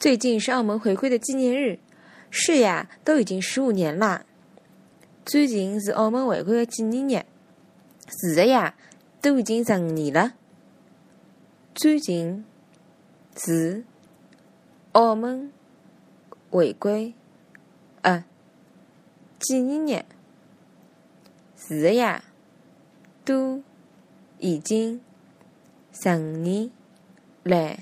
最近是澳门回归的纪念日，是呀，都已经十五年啦。最近是澳门回归的纪念日，是的呀，都已经十五年了。最近是澳门回归，呃，纪念日，是的呀，都已经十五年了。